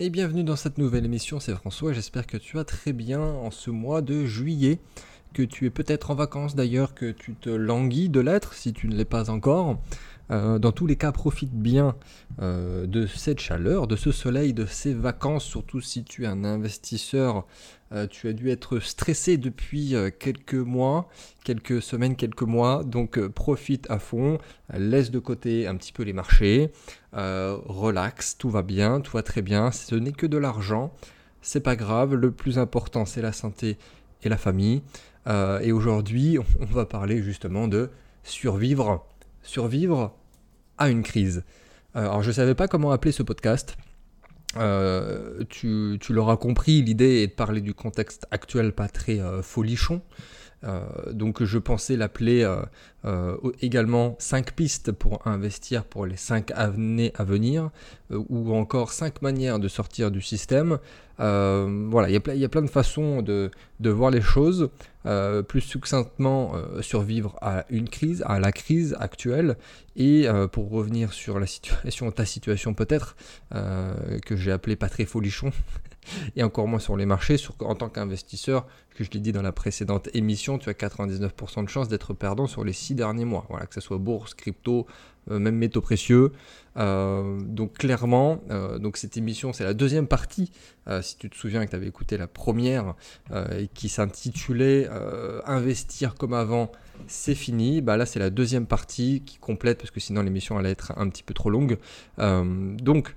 et bienvenue dans cette nouvelle émission, c'est François, j'espère que tu vas très bien en ce mois de juillet, que tu es peut-être en vacances d'ailleurs, que tu te languis de l'être si tu ne l'es pas encore. Euh, dans tous les cas, profite bien euh, de cette chaleur, de ce soleil, de ces vacances, surtout si tu es un investisseur. Euh, tu as dû être stressé depuis quelques mois, quelques semaines, quelques mois, donc profite à fond, laisse de côté un petit peu les marchés, relax, tout va bien, tout va très bien, ce n'est que de l'argent, c'est pas grave, le plus important c'est la santé et la famille. et aujourd'hui, on va parler justement de survivre survivre à une crise. Euh, alors je ne savais pas comment appeler ce podcast. Euh, tu, l'auras compris, l'idée est de parler du contexte actuel pas très euh, folichon. Donc je pensais l'appeler également 5 pistes pour investir pour les 5 années à venir, ou encore 5 manières de sortir du système. voilà, il y, a plein de façons de, voir les choses. Euh, plus succinctement euh, survivre à une crise, à la crise actuelle, et euh, pour revenir sur la situation, ta situation peut-être, que j'ai appelé pas très folichon, et encore moins sur les marchés, en tant qu'investisseur, que je l'ai dit dans la précédente émission, tu as 99% de chances d'être perdant sur les 6 derniers mois, voilà, que ce soit bourse, crypto, même métaux précieux. donc clairement, donc cette émission, c'est la deuxième partie, si tu te souviens que tu avais écouté la première, qui s'intitulait euh, investir comme avant, c'est fini. Bah là, c'est la deuxième partie qui complète parce que sinon l'émission allait être un petit peu trop longue. Euh, donc, euh,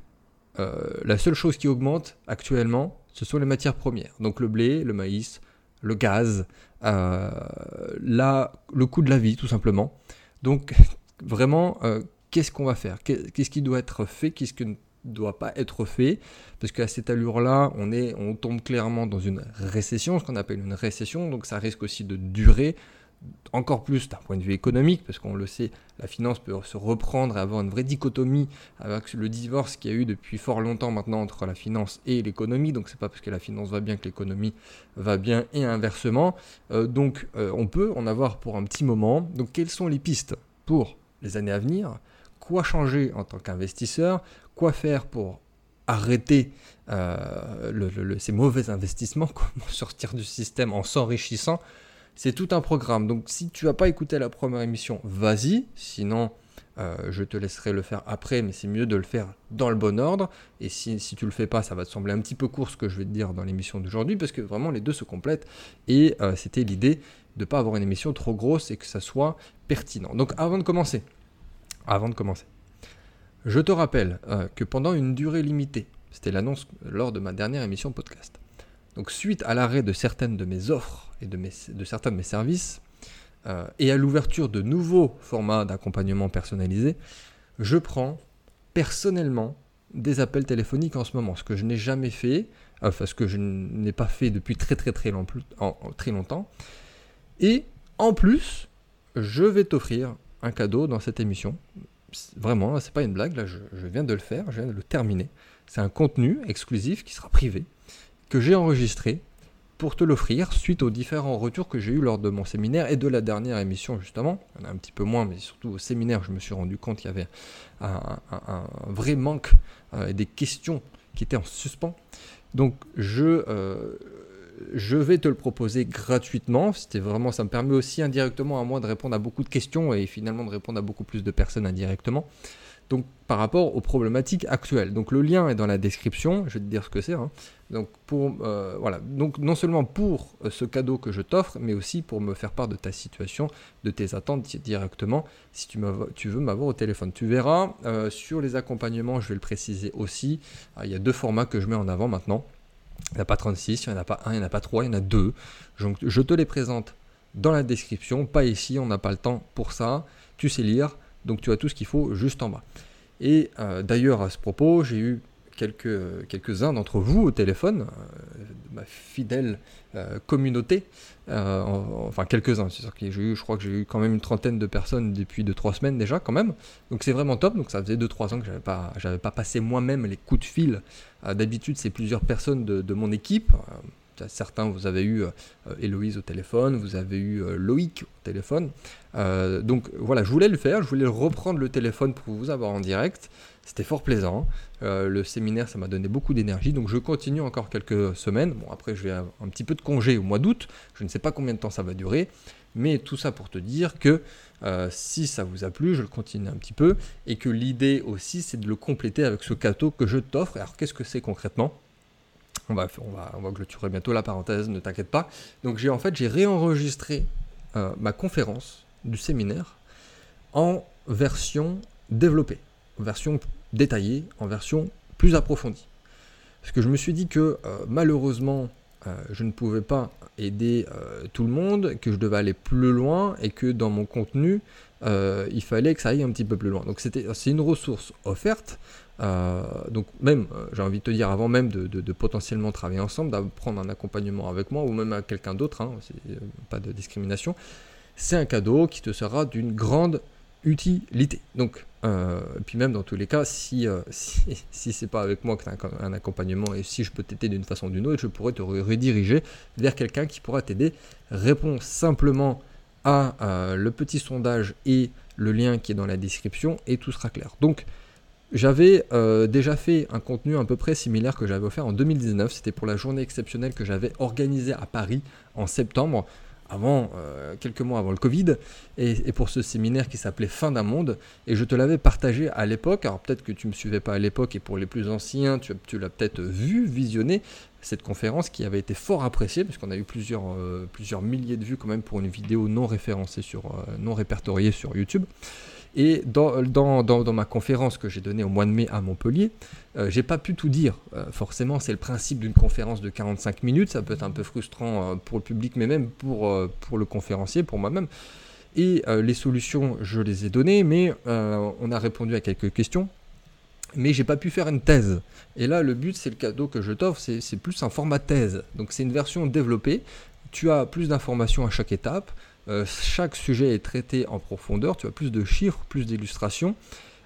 la seule chose qui augmente actuellement, ce sont les matières premières. Donc le blé, le maïs, le gaz, là, le coût de la vie, tout simplement. Donc, vraiment, qu'est-ce qu'on va faire? Qu'est-ce qui doit être fait Qu'est-ce que doit pas être fait, parce qu'à cette allure-là, on, on tombe clairement dans une récession, ce qu'on appelle une récession, donc ça risque aussi de durer encore plus d'un point de vue économique, parce qu'on le sait, la finance peut se reprendre et avoir une vraie dichotomie avec le divorce qu'il y a eu depuis fort longtemps maintenant entre la finance et l'économie, donc c'est pas parce que la finance va bien que l'économie va bien et inversement, euh, donc euh, on peut en avoir pour un petit moment, donc quelles sont les pistes pour les années à venir? Quoi changer en tant qu'investisseur, quoi faire pour arrêter euh, ces mauvais investissements, comment sortir du système en s'enrichissant? C'est tout un programme. Donc si tu n'as pas écouté la première émission, vas-y. Sinon, euh, je te laisserai le faire après, mais c'est mieux de le faire dans le bon ordre. Et si, si tu le fais pas, ça va te sembler un petit peu court ce que je vais te dire dans l'émission d'aujourd'hui, parce que vraiment les deux se complètent. Et euh, c'était l'idée de ne pas avoir une émission trop grosse et que ça soit pertinent. Donc avant de commencer, avant de commencer. Je te rappelle euh, que pendant une durée limitée, c'était l'annonce lors de ma dernière émission podcast, donc suite à l'arrêt de certaines de mes offres et de, certains de mes services, euh, et à l'ouverture de nouveaux formats d'accompagnement personnalisé, je prends personnellement des appels téléphoniques en ce moment, ce que je n'ai jamais fait, enfin ce que je n'ai pas fait depuis très très très, très longtemps. Et en plus, je vais t'offrir un cadeau dans cette émission. Vraiment, c'est pas une blague, là je, viens de le faire, je viens de le terminer. C'est un contenu exclusif qui sera privé, que j'ai enregistré pour te l'offrir suite aux différents retours que j'ai eu lors de mon séminaire et de la dernière émission justement. Il y en a un petit peu moins, mais surtout au séminaire, je me suis rendu compte qu'il y avait un, vrai manque euh, des questions qui étaient en suspens. Donc je, euh, je vais te le proposer gratuitement. C'était vraiment, ça me permet aussi indirectement à moi de répondre à beaucoup de questions et finalement de répondre à beaucoup plus de personnes indirectement. Donc par rapport aux problématiques actuelles. Donc le lien est dans la description. Je vais te dire ce que c'est. Hein. Donc pour euh, voilà. Donc non seulement pour euh, ce cadeau que je t'offre, mais aussi pour me faire part de ta situation, de tes attentes directement. Si tu, tu veux m'avoir au téléphone, tu verras sur les accompagnements. Je vais le préciser aussi. Il y a deux formats que je mets en avant maintenant. Il n'y en a pas 36, il n'y en a pas un, il n'y en a pas trois, il y en a deux. Donc, je te les présente dans la description, pas ici, on n'a pas le temps pour ça. Tu sais lire, donc tu as tout ce qu'il faut juste en bas. Et euh, d'ailleurs, à ce propos, j'ai eu quelques, quelques-uns d'entre vous au téléphone, euh, ma fidèle euh, communauté, enfin quelques-uns, c'est sûr que j'ai eu, je crois que j'ai eu quand même une trentaine de personnes depuis 2-3 semaines déjà quand même, donc c'est vraiment top, donc ça faisait 2-3 ans que j'avais pas, j'avais pas passé moi-même les coups de fil, d'habitude c'est plusieurs personnes de mon équipe, certains vous avez eu Héloïse au téléphone, vous avez eu Loïc au téléphone, donc voilà, je voulais le faire, je voulais reprendre le téléphone pour vous avoir en direct, C'était fort plaisant. le séminaire, ça m'a donné beaucoup d'énergie. Donc je continue encore quelques semaines. Bon, après, je vais avoir un petit peu de congé au mois d'août. Je ne sais pas combien de temps ça va durer. Mais tout ça pour te dire que si ça vous a plu, je le continue un petit peu. Et que l'idée aussi, c'est de le compléter avec ce cadeau que je t'offre. Alors qu'est-ce que c'est concrètement? On va, on, va, on va clôturer bientôt la parenthèse, ne t'inquiète pas. Donc j'ai en fait j'ai réenregistré ma conférence du séminaire en version développée, en version détaillée, en version plus approfondie. Parce que je me suis dit que euh, malheureusement, euh, je ne pouvais pas aider euh, tout le monde, que je devais aller plus loin et que dans mon contenu, il fallait que ça aille un petit peu plus loin. Donc c'était, c'est une ressource offerte. donc même, j'ai envie de te dire, avant même de, potentiellement travailler ensemble, d'apprendre un accompagnement avec moi ou même à quelqu'un d'autre, hein, pas de discrimination, c'est un cadeau qui te sera d'une grande utilité. Donc, euh, puis même dans tous les cas, si, euh, si, c'est pas avec moi que tu as un, accompagnement et si je peux t'aider d'une façon ou d'une autre, je pourrais te rediriger vers quelqu'un qui pourra t'aider. Réponds simplement à euh, le petit sondage et le lien qui est dans la description et tout sera clair. Donc, j'avais déjà fait un contenu à peu près similaire que j'avais offert en 2019. C'était pour la journée exceptionnelle que j'avais organisée à Paris en septembre avant, euh, quelques mois avant le Covid, et, pour ce séminaire qui s'appelait Fin d'un monde, et je te l'avais partagé à l'époque, alors peut-être que tu ne me suivais pas à l'époque, et pour les plus anciens, tu, tu l'as peut-être vu, visionné, cette conférence qui avait été fort appréciée, puisqu'on a eu plusieurs, euh, plusieurs milliers de vues quand même pour une vidéo non référencée, sur, euh, non répertoriée sur YouTube. Et dans, dans, dans, ma conférence que j'ai donnée au mois de mai à Montpellier, euh, j'ai pas pu tout dire. Euh, forcément, c'est le principe d'une conférence de 45 minutes. Ça peut être un peu frustrant euh, pour le public, mais même pour, pour le conférencier, pour moi-même. Et les solutions, je les ai données, mais on a répondu à quelques questions. Mais j'ai pas pu faire une thèse. Et là, le but, c'est le cadeau que je t'offre, c'est plus un format thèse. Donc c'est une version développée. Tu as plus d'informations à chaque étape. Euh, chaque sujet est traité en profondeur, tu as plus de chiffres, plus d'illustrations.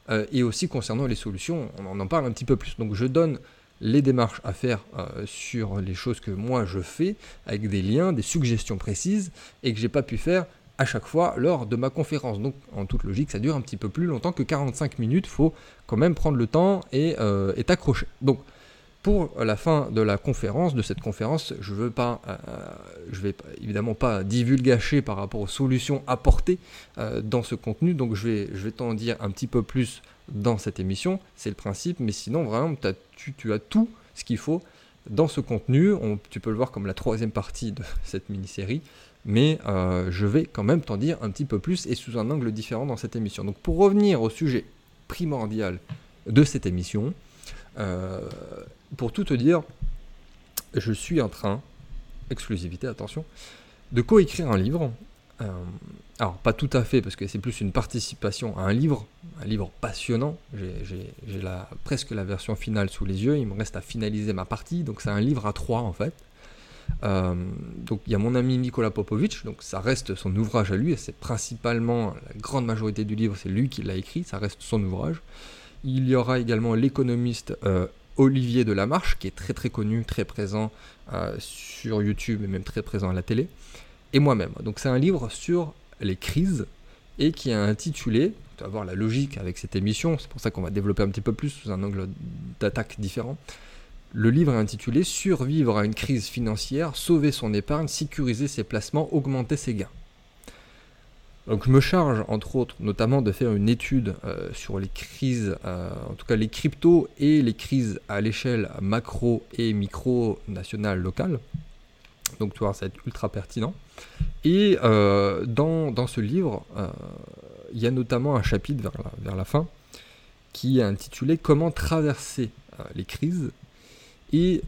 Euh, et aussi concernant les solutions, on en parle un petit peu plus. Donc je donne les démarches à faire euh, sur les choses que moi je fais, avec des liens, des suggestions précises, et que j'ai pas pu faire à chaque fois lors de ma conférence. Donc en toute logique, ça dure un petit peu plus longtemps que 45 minutes, faut quand même prendre le temps et, et t'accrocher. Donc pour la fin de la conférence, de cette conférence, je veux pas, euh, je vais évidemment pas divulgacher par rapport aux solutions apportées euh, dans ce contenu, donc je vais, je vais t'en dire un petit peu plus dans cette émission, c'est le principe, mais sinon vraiment tu, as tout ce qu'il faut dans ce contenu, tu peux le voir comme la troisième partie de cette mini-série, mais euh, je vais quand même t'en dire un petit peu plus et sous un angle différent dans cette émission. Donc pour revenir au sujet primordial de cette émission, pour tout te dire, je suis en train, exclusivité, attention, de coécrire un livre. Euh, alors, pas tout à fait, parce que c'est plus une participation à un livre, un livre passionnant. J'ai presque la version finale sous les yeux, il me reste à finaliser ma partie, donc c'est un livre à trois en fait. Euh, donc il y a mon ami Nicolas Popovic, donc ça reste son ouvrage à lui, et c'est principalement la grande majorité du livre, c'est lui qui l'a écrit, ça reste son ouvrage. Il y aura également l'économiste euh, Olivier Delamarche, qui est très très connu, très présent euh, sur YouTube et même très présent à la télé, et moi-même. Donc c'est un livre sur les crises et qui est intitulé, tu vas voir la logique avec cette émission, c'est pour ça qu'on va développer un petit peu plus sous un angle d'attaque différent. Le livre est intitulé Survivre à une crise financière, sauver son épargne, sécuriser ses placements, augmenter ses gains. Donc je me charge, entre autres, notamment de faire une étude euh, sur les crises, euh, en tout cas les cryptos et les crises à l'échelle macro et micro nationale locale. Donc tu vois, ça va être ultra pertinent. Et euh, dans, ce livre, il y a notamment un chapitre vers la, vers la fin qui est intitulé Comment traverser les crises. Et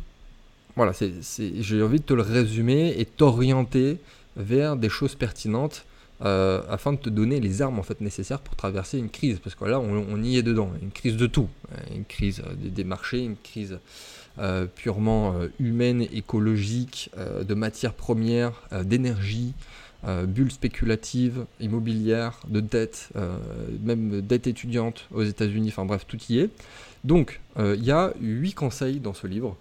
voilà, j'ai envie de te le résumer et t'orienter vers des choses pertinentes euh, afin de te donner les armes en fait nécessaires pour traverser une crise. Parce que là, on, y est dedans, une crise de tout, une crise euh, des, marchés, une crise euh, purement humaine, écologique, de matières premières, d'énergie, bulles spéculatives, immobilières, de dette, même dette étudiante aux États-Unis. Enfin bref, tout y est. Donc, il y a huit conseils dans ce livre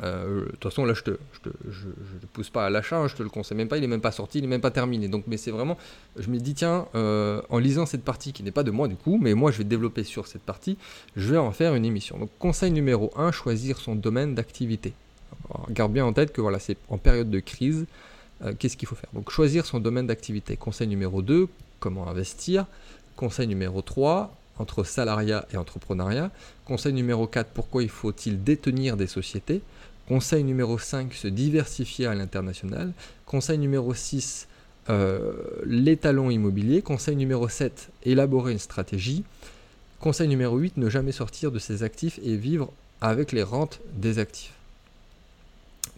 de toute façon, là, je ne te, je te, je, je pousse pas à l'achat, hein, je te le conseille même pas, il est même pas sorti, il est même pas terminé. Donc, mais c'est vraiment, je me dis, tiens, euh, en lisant cette partie qui n'est pas de moi du coup, mais moi je vais développer sur cette partie, je vais en faire une émission. Donc, conseil numéro 1, choisir son domaine d'activité. Garde bien en tête que voilà, c'est en période de crise, euh, qu'est-ce qu'il faut faire? Donc, choisir son domaine d'activité. Conseil numéro 2, comment investir? Conseil numéro 3, entre salariat et entrepreneuriat. Conseil numéro 4, pourquoi il faut-il détenir des sociétés? Conseil numéro 5, se diversifier à l'international. Conseil numéro 6, euh, les talons immobiliers. Conseil numéro 7, élaborer une stratégie. Conseil numéro 8, ne jamais sortir de ses actifs et vivre avec les rentes des actifs.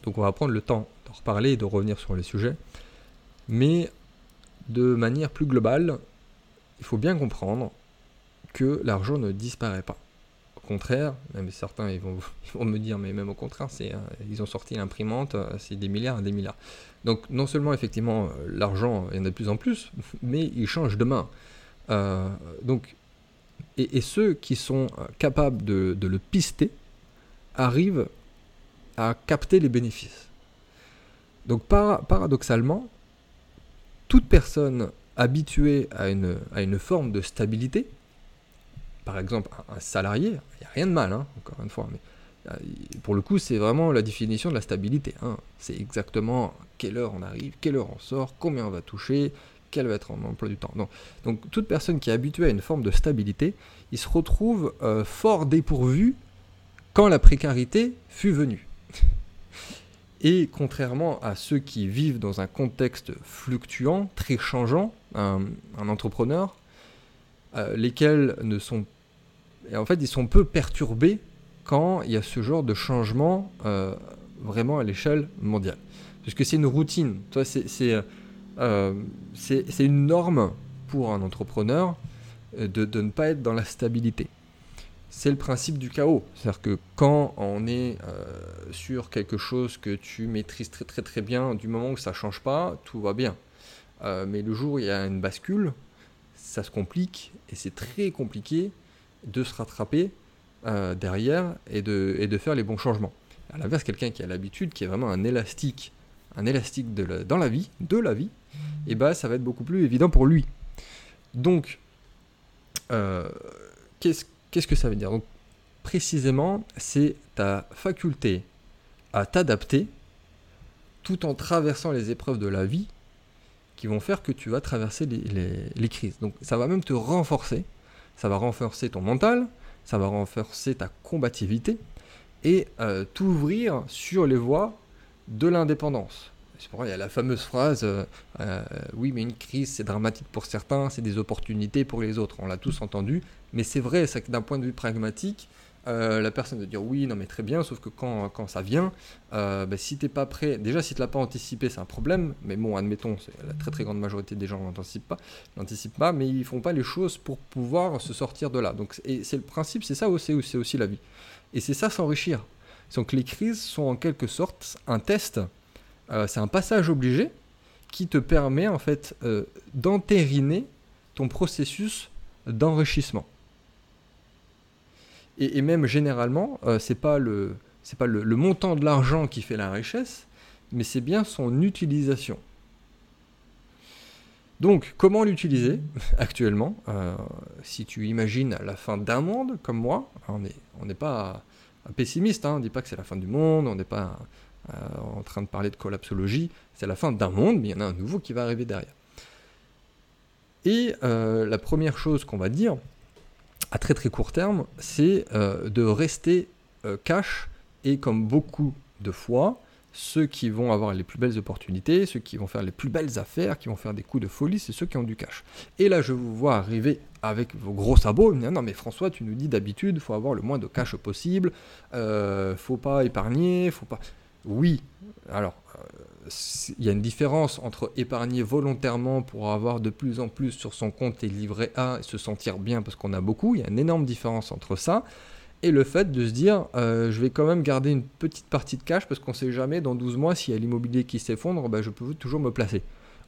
Donc on va prendre le temps d'en reparler et de revenir sur le sujet. Mais de manière plus globale, il faut bien comprendre que l'argent ne disparaît pas contraire, même certains vont, me dire, mais même au contraire, euh, ils ont sorti l'imprimante, euh, c'est des milliards et des milliards. Donc non seulement effectivement euh, l'argent, il y en a de plus en plus, mais il change de main. et, ceux qui sont capables de, le pister arrivent à capter les bénéfices. Donc paradoxalement, toute personne habituée à une forme de stabilité, par exemple, un salarié, il n'y a rien de mal, hein, encore une fois, mais euh, pour le coup, c'est vraiment la définition de la stabilité. Hein. C'est exactement quelle heure on arrive, quelle heure on sort, combien on va toucher, quel va être en emploi du temps. Donc, donc toute personne qui est habituée à une forme de stabilité, il se retrouve euh, fort dépourvu quand la précarité fut venue. Et contrairement à ceux qui vivent dans un contexte fluctuant, très changeant, un, entrepreneur, euh, lesquels ne sont et en fait, ils sont peu perturbés quand il y a ce genre de changement euh, vraiment à l'échelle mondiale. Parce que c'est une routine. Euh, c'est une norme pour un entrepreneur euh, de, de, ne pas être dans la stabilité. C'est le principe du chaos. C'est-à-dire que quand on est sur quelque chose que tu maîtrises très très très bien, du moment où ça ne change pas, tout va bien. mais le jour où il y a une bascule, ça se complique et c'est très compliqué de se rattraper euh, derrière et de, et de faire les bons changements. À l'inverse, quelqu'un qui a l'habitude, qui est vraiment un élastique, un élastique de dans la vie, de la vie, et eh ben, ça va être beaucoup plus évident pour lui. Donc, euh, qu'est-ce, qu'est-ce que ça veut dire? Donc, précisément, c'est ta faculté à t'adapter tout en traversant les épreuves de la vie qui vont faire que tu vas traverser les, les, les crises. Donc, ça va même te renforcer ça va renforcer ton mental, ça va renforcer ta combativité et euh, t'ouvrir sur les voies de l'indépendance. C'est pourquoi il y a la fameuse phrase euh, euh, Oui, mais une crise, c'est dramatique pour certains, c'est des opportunités pour les autres. On l'a tous entendu, mais c'est vrai, c'est que d'un point de vue pragmatique, euh, la personne va dire oui, non mais très bien, sauf que quand, quand ça vient, euh, bah, si t'es pas prêt, déjà si tu l'as pas anticipé, c'est un problème, mais bon, admettons, la très très grande majorité des gens n'anticipent pas, n'anticipent pas, mais ils font pas les choses pour pouvoir se sortir de là. Donc, et c'est le principe, c'est ça aussi, c'est aussi la vie. Et c'est ça s'enrichir. Donc les crises sont en quelque sorte un test, euh, c'est un passage obligé qui te permet en fait d'entériner ton processus d'enrichissement. Et, même généralement, euh, c'est pas le c'est pas le, montant de l'argent qui fait la richesse, mais c'est bien son utilisation. Donc, comment l'utiliser actuellement euh, Si tu imagines la fin d'un monde, comme moi, on n'est on pas pessimiste, hein, on ne dit pas que c'est la fin du monde, on n'est pas euh, en train de parler de collapsologie, c'est la fin d'un monde, mais il y en a un nouveau qui va arriver derrière. Et la première chose qu'on va dire, à très très court terme, c'est euh, de rester euh, cash et comme beaucoup de fois, ceux qui vont avoir les plus belles opportunités, ceux qui vont faire les plus belles affaires, qui vont faire des coups de folie, c'est ceux qui ont du cash. Et là, je vous vois arriver avec vos gros sabots, non mais François, tu nous dis d'habitude, faut avoir le moins de cash possible, euh, faut pas épargner, faut pas... Oui, alors il y a une différence entre épargner volontairement pour avoir de plus en plus sur son compte et livrer A et se sentir bien parce qu'on a beaucoup, il y a une énorme différence entre ça et le fait de se dire euh, je vais quand même garder une petite partie de cash parce qu'on sait jamais dans 12 mois s'il y a l'immobilier qui s'effondre, ben, je peux toujours me placer.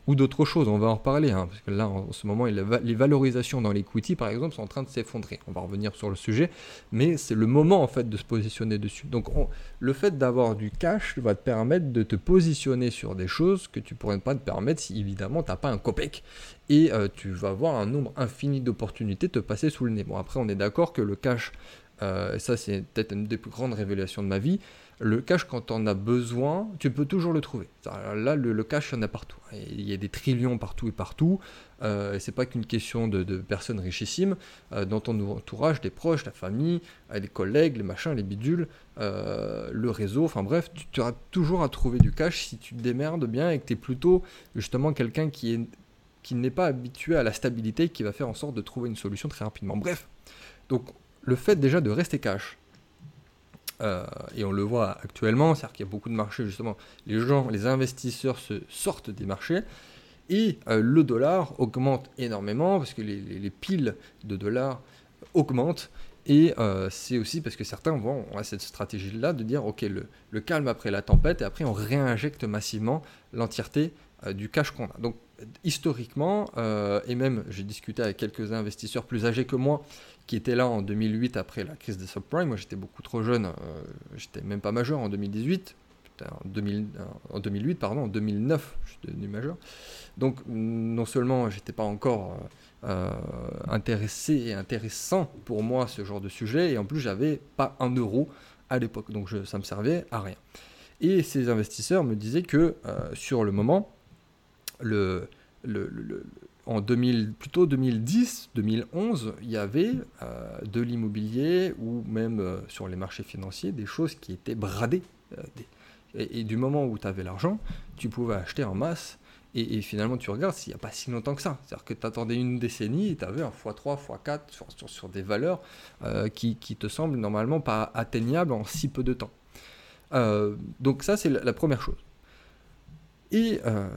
Ou d'autres choses, on va en reparler, hein, parce que là en ce moment les valorisations dans l'equity par exemple sont en train de s'effondrer, on va revenir sur le sujet, mais c'est le moment en fait de se positionner dessus. Donc le fait d'avoir du cash va te permettre de te positionner sur des choses que tu pourrais pas te permettre si évidemment tu n'as pas un copec et euh, tu vas avoir un nombre infini d'opportunités te passer sous le nez. Bon après on est d'accord que le cash, euh, ça c'est peut-être une des plus grandes révélations de ma vie, le cash, quand on a besoin, tu peux toujours le trouver. Là, le, cash, il y en a partout. Il y a des trillions partout et partout. Euh, c'est pas qu'une question de, personnes richissimes. Euh, dans ton entourage, des proches, ta famille, euh, les collègues, les machins, les bidules, le réseau. Enfin bref, tu, auras toujours à trouver du cash si tu te démerdes bien et que tu es plutôt justement quelqu'un qui est qui n'est pas habitué à la stabilité qui va faire en sorte de trouver une solution très rapidement. Bref, donc le fait déjà de rester cash, euh, et on le voit actuellement, c'est-à-dire qu'il y a beaucoup de marchés, justement, les gens, les investisseurs se sortent des marchés, et euh, le dollar augmente énormément, parce que les, piles de dollars augmentent, et euh, c'est aussi parce que certains vont à cette stratégie-là de dire, ok, le, calme après la tempête, et après on réinjecte massivement l'entièreté du cash qu'on a. Donc historiquement, et même j'ai discuté avec quelques investisseurs plus âgés que moi, qui était là en 2008 après la crise des subprimes. Moi, j'étais beaucoup trop jeune, euh, j'étais même pas majeur en 2018. En, 2000, en 2008, pardon, en 2009, je suis devenu majeur. Donc, non seulement j'étais pas encore euh, intéressé et intéressant pour moi ce genre de sujet, et en plus, j'avais pas un euro à l'époque, donc je, ça me servait à rien. Et ces investisseurs me disaient que euh, sur le moment, le, le, le, en 2000, plutôt 2010, 2011, il y avait euh, de l'immobilier ou même euh, sur les marchés financiers des choses qui étaient bradées. Euh, et, du moment où tu avais l'argent, tu pouvais acheter en masse. Et, finalement, tu regardes, s'il n'y a pas si longtemps que ça. C'est-à-dire que tu attendais une décennie et tu avais un x3, x4 sur, sur, des valeurs qui, qui, te semblent normalement pas atteignables en si peu de temps. donc ça, c'est la première chose. Et euh,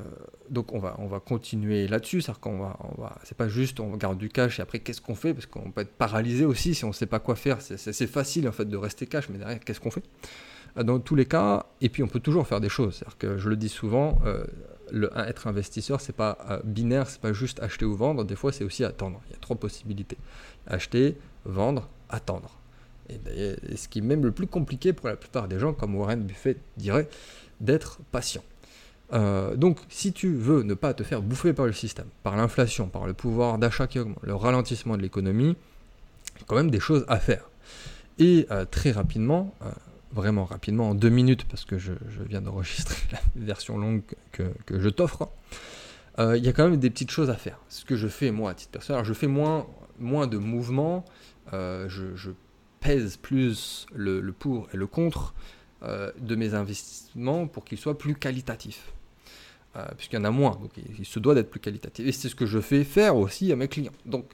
donc on va, on va continuer là-dessus, c'est-à-dire qu'on va, c'est pas juste on garde du cash et après qu'est-ce qu'on fait? Parce qu'on peut être paralysé aussi si on ne sait pas quoi faire. C'est, facile en fait de rester cash, mais derrière qu'est-ce qu'on fait? Euh, Dans tous les cas, et puis on peut toujours faire des choses. C'est-à-dire que je le dis souvent, euh, le, être investisseur c'est pas binaire, c'est pas juste acheter ou vendre. Des fois c'est aussi attendre. Il y a trois possibilités acheter, vendre, attendre. Et, ce qui est même le plus compliqué pour la plupart des gens, comme Warren Buffett dirait, d'être patient. Euh, donc, si tu veux ne pas te faire bouffer par le système, par l'inflation, par le pouvoir d'achat qui augmente, le ralentissement de l'économie, il y a quand même des choses à faire. Et euh, très rapidement, euh, vraiment rapidement, en deux minutes, parce que je, viens d'enregistrer la version longue que, je t'offre, il y a quand même des petites choses à faire. Ce que je fais moi à titre personnel, je fais moins, moins de mouvements, je, pèse plus le, pour et le contre de mes investissements pour qu'ils soient plus qualitatifs. Euh, puisqu'il y en a moins, donc il, se doit d'être plus qualitatif. Et c'est ce que je fais faire aussi à mes clients. Donc,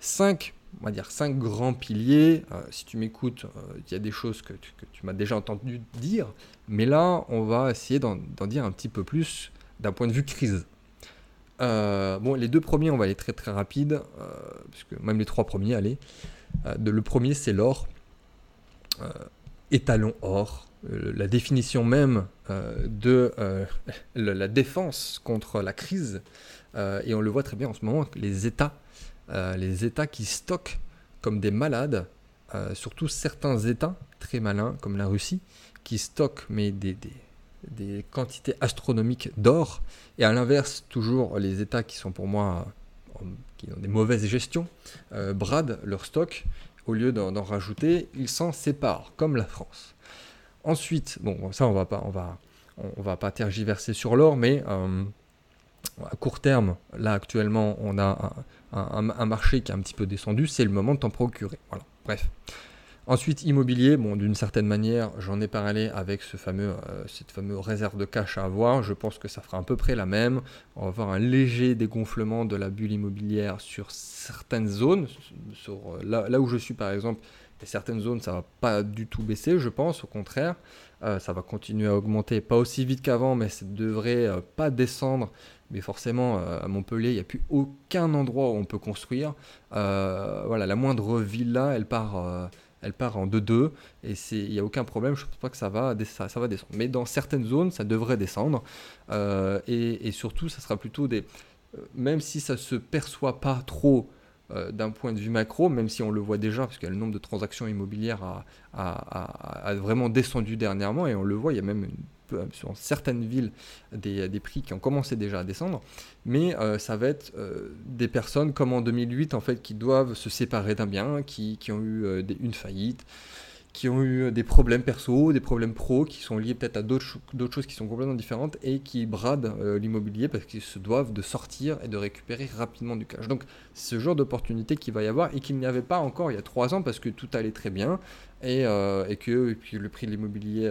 5, on va dire cinq grands piliers. Euh, si tu m'écoutes, euh, il y a des choses que tu, m'as déjà entendu dire, mais là, on va essayer d'en dire un petit peu plus d'un point de vue crise. bon, les deux premiers, on va aller très très rapide, puisque même les trois premiers, allez. Le premier, c'est l'or. étalon or. Euh, la définition même euh, de euh, la défense contre la crise, et on le voit très bien en ce moment, les États, les États qui stockent comme des malades, surtout certains États très malins comme la Russie, qui stockent mais des, des, quantités astronomiques d'or, et à l'inverse, toujours les États qui sont pour moi qui ont des mauvaises gestions, bradent leur stock, au lieu d'en rajouter, ils s'en séparent, comme la France. Ensuite, bon, ça on va pas, on va, on, va pas tergiverser sur l'or, mais euh, à court terme, là actuellement, on a un, marché qui est un petit peu descendu, c'est le moment de t'en procurer. Voilà. Bref. Ensuite, immobilier, bon, d'une certaine manière, j'en ai parlé avec ce fameux, euh, cette fameuse réserve de cash à avoir. Je pense que ça fera à peu près la même. On va avoir un léger dégonflement de la bulle immobilière sur certaines zones. Sur, euh, là, là où je suis, par exemple, et certaines zones, ça va pas du tout baisser, je pense, au contraire. Euh, ça va continuer à augmenter, pas aussi vite qu'avant, mais ça devrait euh, pas descendre. Mais forcément, euh, à Montpellier, il n'y a plus aucun endroit où on peut construire. voilà, la moindre villa, elle part en 2-2 et il n'y a aucun problème, je ne pense pas que ça va, descendre. Mais dans certaines zones, ça devrait descendre euh, et, surtout, ça sera plutôt des. Même si ça ne se perçoit pas trop euh, d'un point de vue macro, même si on le voit déjà, parce que le nombre de transactions immobilières a, vraiment descendu dernièrement et on le voit, il y a même sur certaines villes des, prix qui ont commencé déjà à descendre, mais euh, ça va être euh, des personnes comme en 2008 en fait qui doivent se séparer d'un bien, qui, ont eu une faillite, qui ont eu des problèmes perso, des problèmes pro, qui sont liés peut-être à d'autres choses qui sont complètement différentes et qui bradent l'immobilier parce qu'ils se doivent de sortir et de récupérer rapidement du cash. Donc ce genre d'opportunité qu'il va y avoir et qu'il n'y avait pas encore il y a trois ans parce que tout allait très bien et, et que puis le prix de l'immobilier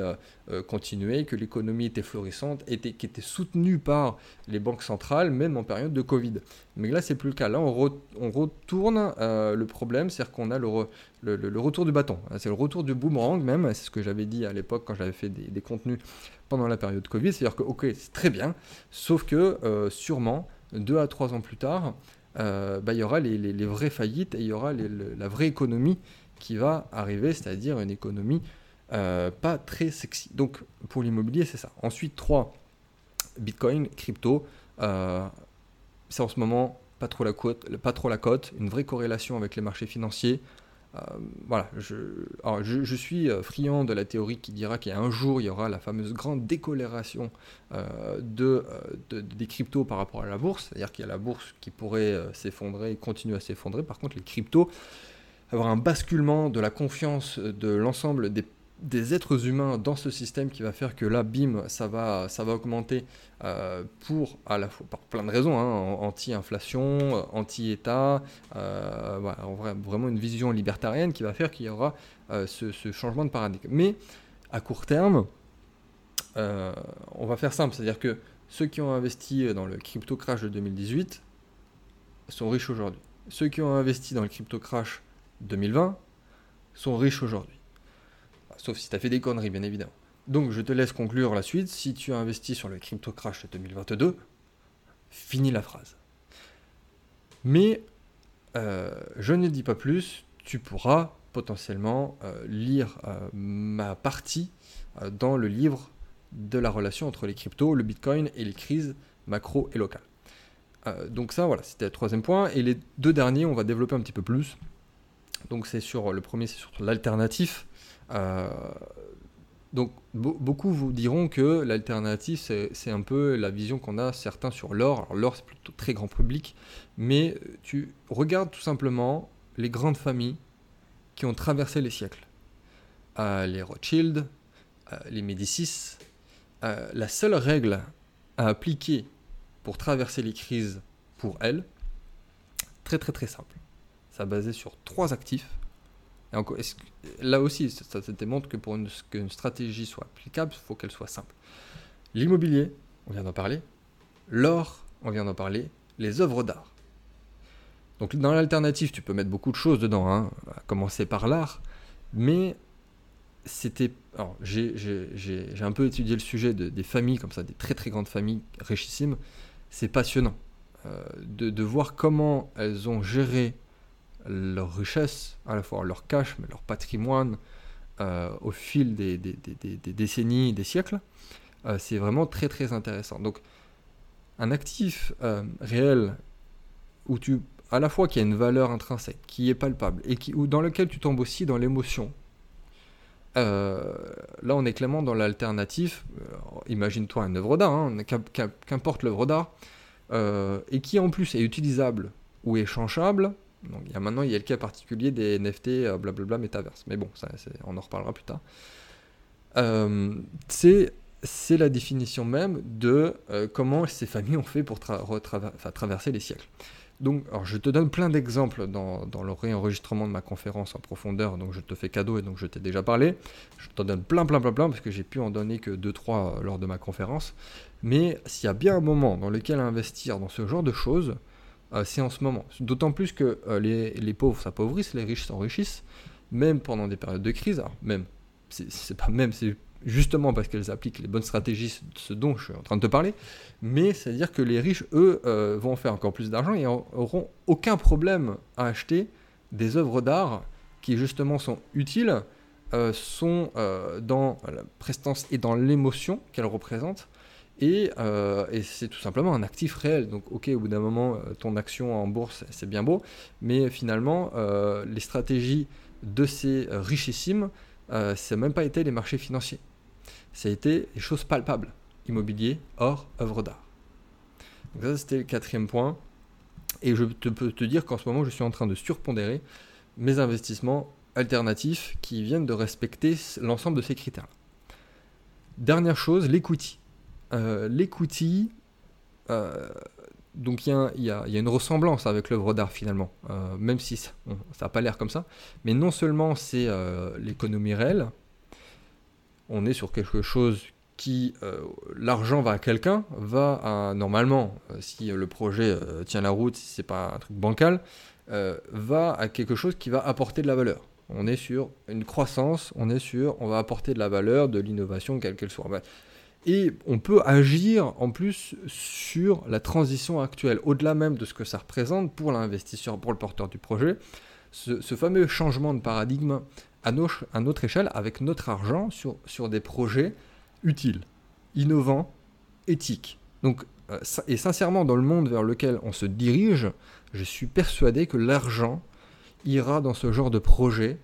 euh, continuer, que l'économie était florissante, était, qui était soutenue par les banques centrales, même en période de Covid. Mais là, c'est plus le cas. Là, on, retourne euh, le problème, c'est-à-dire qu'on a le, le, retour du bâton. C'est le retour du boomerang même, c'est ce que j'avais dit à l'époque quand j'avais fait des, contenus pendant la période Covid. C'est-à-dire que, ok, c'est très bien, sauf que euh, sûrement, deux à trois ans plus tard, bah, il y aura les, vraies faillites et il y aura la vraie économie qui va arriver, c'est-à-dire une économie euh, pas très sexy. Donc pour l'immobilier, c'est ça. Ensuite, 3, Bitcoin, crypto. Euh, c'est en ce moment pas trop, la cote, pas trop la cote, une vraie corrélation avec les marchés financiers. Euh, voilà, je, suis friand de la théorie qui dira qu'un jour il y aura la fameuse grande décolération de, des cryptos par rapport à la bourse, c'est-à-dire qu'il y a la bourse qui pourrait s'effondrer et continuer à s'effondrer. Par contre, les cryptos, avoir un basculement de la confiance de l'ensemble des des êtres humains dans ce système qui va faire que là, bim, ça va, ça va augmenter euh, pour, à la fois, par plein de raisons, hein, anti-inflation, anti-État, euh, vraiment une vision libertarienne qui va faire qu'il y aura euh, ce, changement de paradigme. Mais à court terme, on va faire simple, c'est-à-dire que ceux qui ont investi dans le crypto crash de 2018 sont riches aujourd'hui. Ceux qui ont investi dans le crypto crash 2020 sont riches aujourd'hui sauf si tu as fait des conneries, bien évidemment. Donc je te laisse conclure la suite. Si tu as investi sur le crypto crash de 2022, finis la phrase. Mais euh, je ne dis pas plus, tu pourras potentiellement euh, lire euh, ma partie dans le livre de la relation entre les cryptos, le bitcoin et les crises macro et locales. donc ça, voilà, c'était le troisième point. Et les deux derniers, on va développer un petit peu plus. Donc c'est sur le premier, c'est sur l'alternatif. Euh, donc beaucoup vous diront que l'alternative, c'est un peu la vision qu'on a certains sur l'or. Alors l'or, c'est plutôt très grand public, mais tu regardes tout simplement les grandes familles qui ont traversé les siècles. Euh, les Rothschild, euh, les Médicis. la seule règle à appliquer pour traverser les crises pour elles, très très très simple. Ça basé sur trois actifs là aussi, ça, démontre que pour qu'une stratégie soit applicable, il faut qu'elle soit simple. L'immobilier, on vient d'en parler. L'or, on vient d'en parler. Les œuvres d'art. Donc dans l'alternative, tu peux mettre beaucoup de choses dedans, hein, à commencer par l'art, mais c'était... J'ai un peu étudié le sujet des familles comme ça, des très très grandes familles richissimes. C'est passionnant euh, de, voir comment elles ont géré leur richesse, à la fois leur cash, mais leur patrimoine euh, au fil des, des, des, décennies, des siècles, euh, c'est vraiment très très intéressant. Donc un actif euh, réel où tu, à la fois qui a une valeur intrinsèque, qui est palpable, et qui, ou dans lequel tu tombes aussi dans l'émotion, là, on est clairement dans l'alternatif. Imagine-toi une œuvre d'art, hein, qu'importe l'œuvre d'art, et qui en plus est utilisable ou échangeable donc maintenant il y a le cas particulier des NFT euh, blablabla métaverse. Mais bon, ça, on en reparlera plus tard. Euh, c'est c'est la définition même de euh, comment ces familles ont fait pour traverser les siècles. Donc, alors je te donne plein d'exemples dans, dans, le réenregistrement de ma conférence en profondeur, donc je te fais cadeau et donc je t'ai déjà parlé. Je te donne plein, plein, plein, plein, parce que j'ai pu en donner que 2-3 lors de ma conférence. Mais s'il y a bien un moment dans lequel investir dans ce genre de choses, euh, c'est en ce moment. D'autant plus que euh, les, pauvres s'appauvrissent, les riches s'enrichissent, même pendant des périodes de crise. Même, c'est pas même, c'est justement parce qu'elles appliquent les bonnes stratégies, ce dont je suis en train de te parler. Mais c'est-à-dire que les riches, eux, euh, vont faire encore plus d'argent et auront aucun problème à acheter des œuvres d'art qui justement sont utiles sont dans la prestance et dans l'émotion qu'elles représentent. Et, et c'est tout simplement un actif réel. Donc, ok, au bout d'un moment, ton action en bourse, c'est bien beau, mais finalement, les stratégies de ces richissimes, ça n'a même pas été les marchés financiers. Ça a été les choses palpables immobilier, or, œuvre d'art. Donc ça, c'était le quatrième point. Et je peux te dire qu'en ce moment, je suis en train de surpondérer mes investissements alternatifs qui viennent de respecter l'ensemble de ces critères. Dernière chose, l'equity. Euh, l'equity, euh, donc il y, a une ressemblance avec l'œuvre d'art finalement, euh, même si ça n'a pas l'air comme ça. Mais non seulement c'est l'économie réelle, on est sur quelque chose qui l'argent va à quelqu'un, va à normalement, si le projet tient la route, si c'est pas un truc bancal, va à quelque chose qui va apporter de la valeur on est sur une croissance, on est sur, on va apporter de la valeur, de l'innovation, quelle qu'elle soit. Et on peut agir en plus sur la transition actuelle, au-delà même de ce que ça représente pour l'investisseur, pour le porteur du projet, ce, fameux changement de paradigme à, notre échelle, avec notre argent, sur, des projets utiles, innovants, éthiques. Donc, euh, et sincèrement, dans le monde vers lequel on se dirige, je suis persuadé que l'argent ira dans ce genre de projet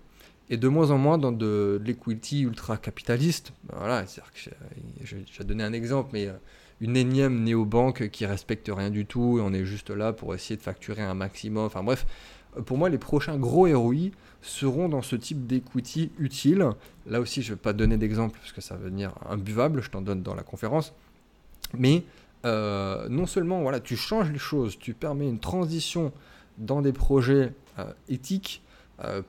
et de moins en moins dans de, l'equity ultra-capitaliste. Voilà, j'ai donné un exemple, mais euh, une énième néobanque qui respecte rien du tout et on est juste là pour essayer de facturer un maximum. Enfin bref, euh, pour moi, les prochains gros ROI seront dans ce type d'equity utile. Là aussi, je ne vais pas donner d'exemple parce que ça va devenir imbuvable, je t'en donne dans la conférence. Mais euh, non seulement voilà, tu changes les choses, tu permets une transition dans des projets éthiques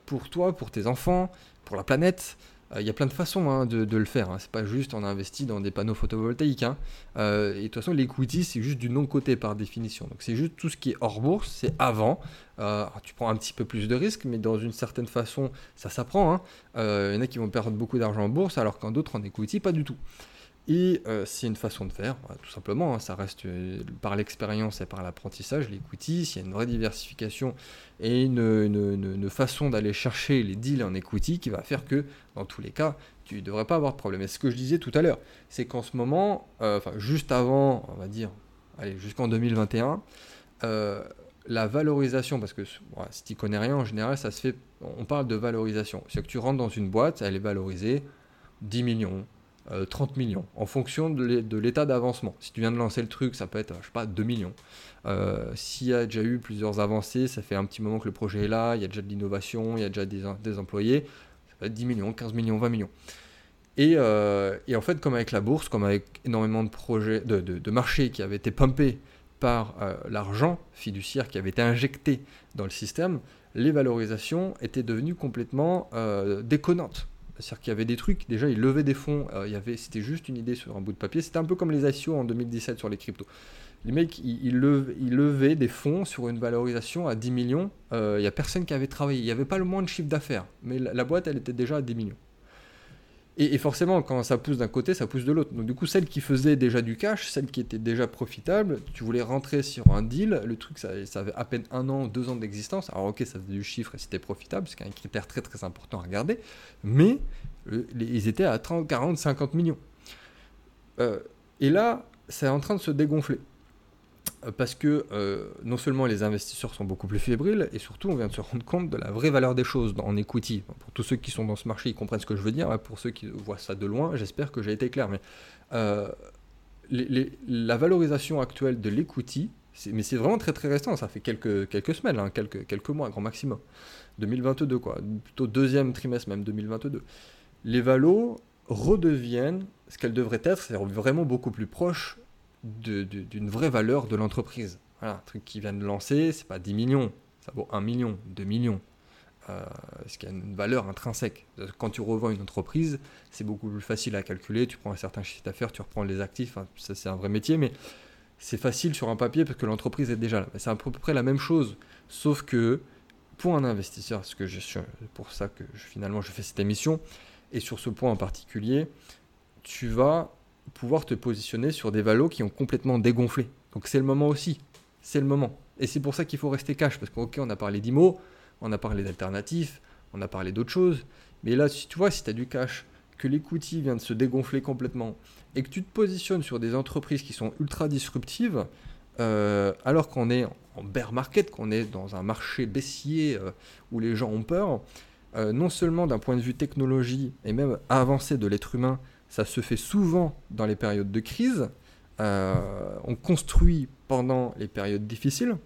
pour toi, pour tes enfants, pour la planète. Euh, il y a plein de façons hein, de, le faire. Hein. C'est pas juste on investit dans des panneaux photovoltaïques. Hein. et de toute façon, l'equity, c'est juste du non-côté par définition. Donc c'est juste tout ce qui est hors bourse, c'est avant. tu prends un petit peu plus de risques, mais dans une certaine façon, ça s'apprend. Il y en a qui vont perdre beaucoup d'argent en bourse, alors qu'en d'autres en equity, pas du tout. Et euh, c'est une façon de faire, tout simplement. Hein. ça reste euh, par l'expérience et par l'apprentissage, l'equity. S'il y a une vraie diversification et une, façon d'aller chercher les deals en equity qui va faire que, dans tous les cas, tu ne devrais pas avoir de problème. Et ce que je disais tout à l'heure, c'est qu'en ce moment, euh, juste avant, on va dire, allez, jusqu'en 2021, la valorisation, parce que si tu connais rien, en général, ça se fait, on parle de valorisation. C'est que tu rentres dans une boîte, elle est valorisée 10 millions, 30 euh, millions, en fonction de l'état d'avancement. Si tu viens de lancer le truc, ça peut être, je sais pas, 2 millions. Euh, s'il y a déjà eu plusieurs avancées, ça fait un petit moment que le projet est là, il y a déjà de l'innovation, il y a déjà des, employés, ça peut être 10 millions, 15 millions, 20 millions. Euh, et, en fait, comme avec la bourse, comme avec énormément de projets, de, marchés qui avaient été pumpés par l'argent fiduciaire qui avait été injecté dans le système, les valorisations étaient devenues complètement déconnantes. C'est-à-dire qu'il y avait des trucs, déjà ils levaient des fonds, euh, il avait, c'était juste une idée sur un bout de papier, c'était un peu comme les ICO en 2017 sur les cryptos. Les mecs, ils, levaient, des fonds sur une valorisation à 10 millions, euh, il n'y a personne qui avait travaillé, il n'y avait pas le moins de chiffre d'affaires, mais la, boîte elle était déjà à 10 millions. Et, forcément, quand ça pousse d'un côté, ça pousse de l'autre. Donc du coup, celle qui faisait déjà du cash, celle qui était déjà profitable, tu voulais rentrer sur un deal, le truc, ça, avait à peine un an, deux ans d'existence. Alors ok, ça faisait du chiffre et c'était profitable, c'est un critère très très important à regarder. Mais ils étaient à 30, 40, 50 millions. Euh, et là, c'est en train de se dégonfler. Parce que euh, non seulement les investisseurs sont beaucoup plus fébriles, et surtout on vient de se rendre compte de la vraie valeur des choses en equity. Pour tous ceux qui sont dans ce marché, ils comprennent ce que je veux dire. Pour ceux qui voient ça de loin, j'espère que j'ai été clair. Mais euh, la valorisation actuelle de l'equity, mais c'est vraiment très très récent, ça fait quelques, quelques semaines, hein, quelques, quelques mois, grand maximum. 2022 quoi, plutôt deuxième trimestre même 2022. Les valos redeviennent ce qu'elles devraient être, c'est-à-dire vraiment beaucoup plus proches d'une vraie valeur de l'entreprise. Un truc qui vient de lancer, c'est pas 10 millions, ça vaut 1 million, 2 millions. Euh, ce qui a une valeur intrinsèque. Quand tu revends une entreprise, c'est beaucoup plus facile à calculer. Tu prends un certain chiffre d'affaires, tu reprends les actifs. ça, c'est un vrai métier, mais c'est facile sur un papier parce que l'entreprise est déjà là. C'est à peu près la même chose, sauf que pour un investisseur, ce que je suis pour ça que finalement je fais cette émission, et sur ce point en particulier, tu vas pouvoir te positionner sur des valos qui ont complètement dégonflé. Donc c'est le moment aussi. C'est le moment. Et c'est pour ça qu'il faut rester cash. Parce qu'ok, on a parlé d'IMO, on a parlé d'alternatives, on a parlé d'autres choses. Mais là, si tu vois, si tu as du cash, que l'equity vient de se dégonfler complètement, et que tu te positionnes sur des entreprises qui sont ultra disruptives, euh, alors qu'on est en bear market, qu'on est dans un marché baissier euh, où les gens ont peur, euh, non seulement d'un point de vue technologie et même avancé de l'être humain, ça se fait souvent dans les périodes de crise, on construit pendant les périodes difficiles,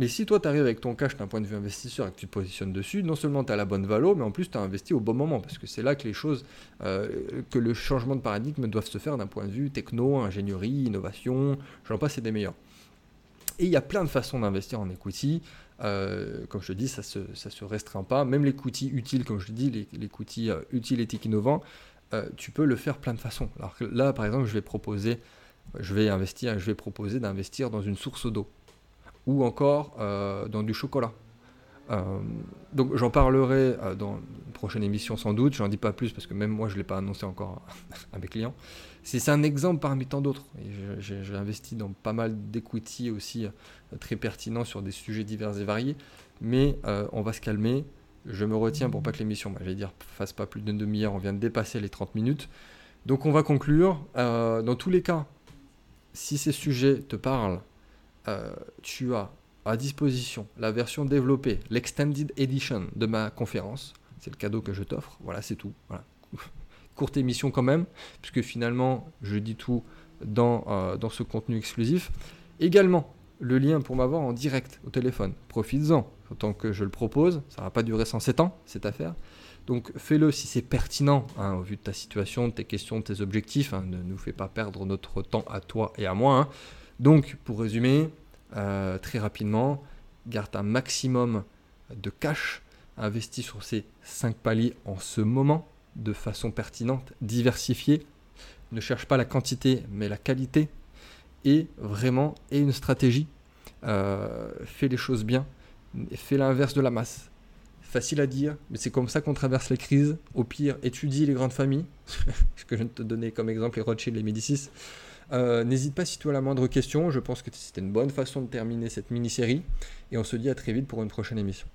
mais si toi, tu arrives avec ton cash d'un point de vue investisseur et que tu te positionnes dessus, non seulement tu as la bonne valeur, mais en plus tu as investi au bon moment, parce que c'est là que les choses, euh, que le changement de paradigme doivent se faire d'un point de vue techno, ingénierie, innovation, j'en passe, c'est des meilleurs. Et il y a plein de façons d'investir en equity. Euh, comme je te dis, ça se, ça se restreint pas. Même les outils utiles, comme je te dis, les, les euh, utiles, éthiques, innovants, tu peux le faire plein de façons. Alors là, par exemple, je vais proposer, je vais investir, je vais proposer d'investir dans une source d'eau ou encore euh, dans du chocolat. Euh, donc j'en parlerai euh, dans une prochaine émission sans doute, j'en dis pas plus parce que même moi je ne l'ai pas annoncé encore à mes clients. C'est un exemple parmi tant d'autres. J'ai investi dans pas mal d'equity aussi très pertinents sur des sujets divers et variés, mais on va se calmer. Je me retiens pour pas que l'émission, bah, je vais dire, fasse pas plus d'une demi-heure, on vient de dépasser les 30 minutes. Donc on va conclure. dans tous les cas, si ces sujets te parlent, euh, tu as à disposition la version développée, l'extended edition de ma conférence. C'est le cadeau que je t'offre. Voilà, c'est tout. Courte émission quand même, puisque finalement, je dis tout dans, euh, dans ce contenu exclusif. Également, le lien pour m'avoir en direct au téléphone. Profites-en, autant que je le propose. Ça va pas durer 107 ans, cette affaire. Donc fais-le si c'est pertinent, hein, au vu de ta situation, de tes questions, de tes objectifs. Hein. ne nous fais pas perdre notre temps à toi et à moi. Hein. Donc, pour résumer, euh, très rapidement, garde un maximum de cash investi sur ces 5 paliers en ce moment de façon pertinente, diversifiée. Ne cherche pas la quantité, mais la qualité. Et vraiment, et une stratégie. Euh, fais les choses bien. Fais l'inverse de la masse. Facile à dire, mais c'est comme ça qu'on traverse les crises. Au pire, étudie les grandes familles, ce que je viens de te donner comme exemple, les Rothschild, les Médicis. Euh, n'hésite pas si tu as la moindre question. Je pense que c'était une bonne façon de terminer cette mini-série. Et on se dit à très vite pour une prochaine émission.